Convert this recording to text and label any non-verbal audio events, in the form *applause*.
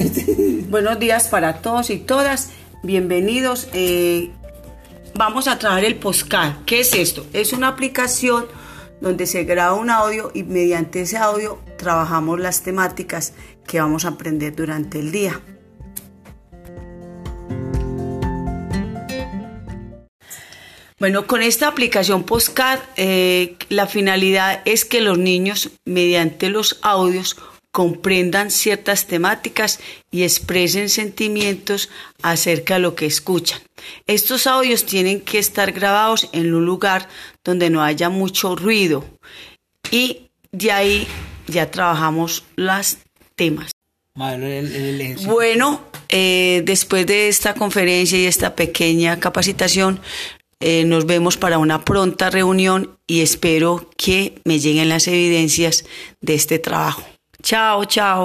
*laughs* Buenos días para todos y todas. Bienvenidos. Eh, vamos a trabajar el postcard. ¿Qué es esto? Es una aplicación donde se graba un audio y mediante ese audio trabajamos las temáticas que vamos a aprender durante el día. Bueno, con esta aplicación Postcard, eh, la finalidad es que los niños, mediante los audios, comprendan ciertas temáticas y expresen sentimientos acerca de lo que escuchan. Estos audios tienen que estar grabados en un lugar donde no haya mucho ruido y de ahí ya trabajamos los temas. Bueno, eh, después de esta conferencia y esta pequeña capacitación, eh, nos vemos para una pronta reunión y espero que me lleguen las evidencias de este trabajo. Tchau, tchau.